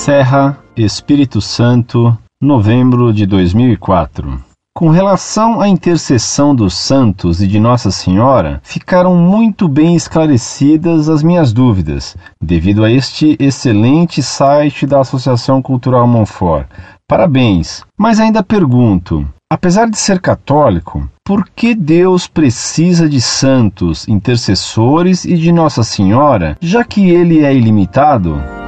Serra, Espírito Santo, novembro de 2004. Com relação à intercessão dos santos e de Nossa Senhora, ficaram muito bem esclarecidas as minhas dúvidas, devido a este excelente site da Associação Cultural Monfort. Parabéns! Mas ainda pergunto: apesar de ser católico, por que Deus precisa de santos, intercessores e de Nossa Senhora, já que ele é ilimitado?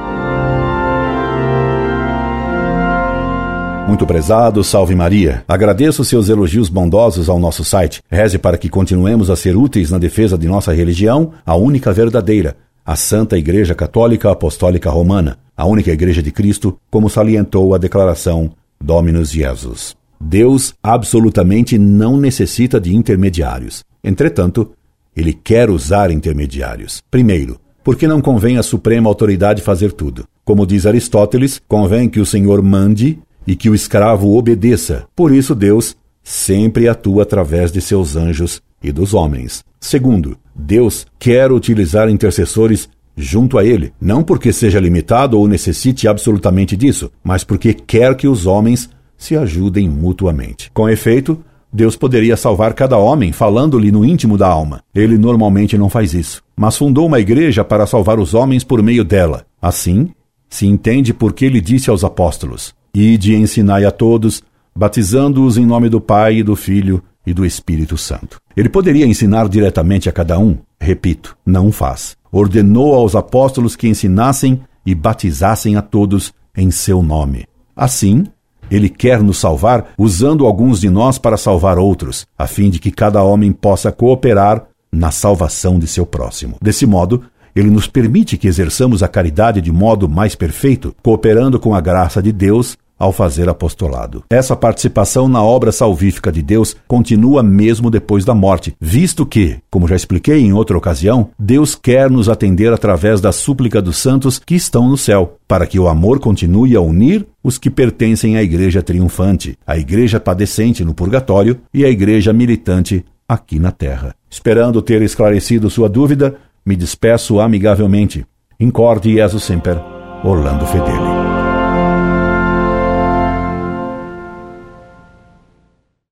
Muito prezado, salve Maria. Agradeço seus elogios bondosos ao nosso site. Reze para que continuemos a ser úteis na defesa de nossa religião, a única verdadeira, a Santa Igreja Católica Apostólica Romana, a única Igreja de Cristo, como salientou a declaração Dominus Jesus. Deus absolutamente não necessita de intermediários. Entretanto, ele quer usar intermediários. Primeiro, porque não convém à suprema autoridade fazer tudo. Como diz Aristóteles, convém que o Senhor mande e que o escravo obedeça. Por isso, Deus sempre atua através de seus anjos e dos homens. Segundo, Deus quer utilizar intercessores junto a ele, não porque seja limitado ou necessite absolutamente disso, mas porque quer que os homens se ajudem mutuamente. Com efeito, Deus poderia salvar cada homem falando-lhe no íntimo da alma. Ele normalmente não faz isso, mas fundou uma igreja para salvar os homens por meio dela. Assim, se entende por que ele disse aos apóstolos: e de ensinai a todos, batizando-os em nome do Pai, e do Filho e do Espírito Santo. Ele poderia ensinar diretamente a cada um, repito, não faz. Ordenou aos apóstolos que ensinassem e batizassem a todos em seu nome. Assim, ele quer nos salvar usando alguns de nós para salvar outros, a fim de que cada homem possa cooperar na salvação de seu próximo. Desse modo, ele nos permite que exerçamos a caridade de modo mais perfeito, cooperando com a graça de Deus ao fazer apostolado. Essa participação na obra salvífica de Deus continua mesmo depois da morte, visto que, como já expliquei em outra ocasião, Deus quer nos atender através da súplica dos santos que estão no céu, para que o amor continue a unir os que pertencem à igreja triunfante, à igreja padecente no purgatório e à igreja militante aqui na terra. Esperando ter esclarecido sua dúvida, me despeço amigavelmente. Incorde Jesus Semper, Orlando Fedeli.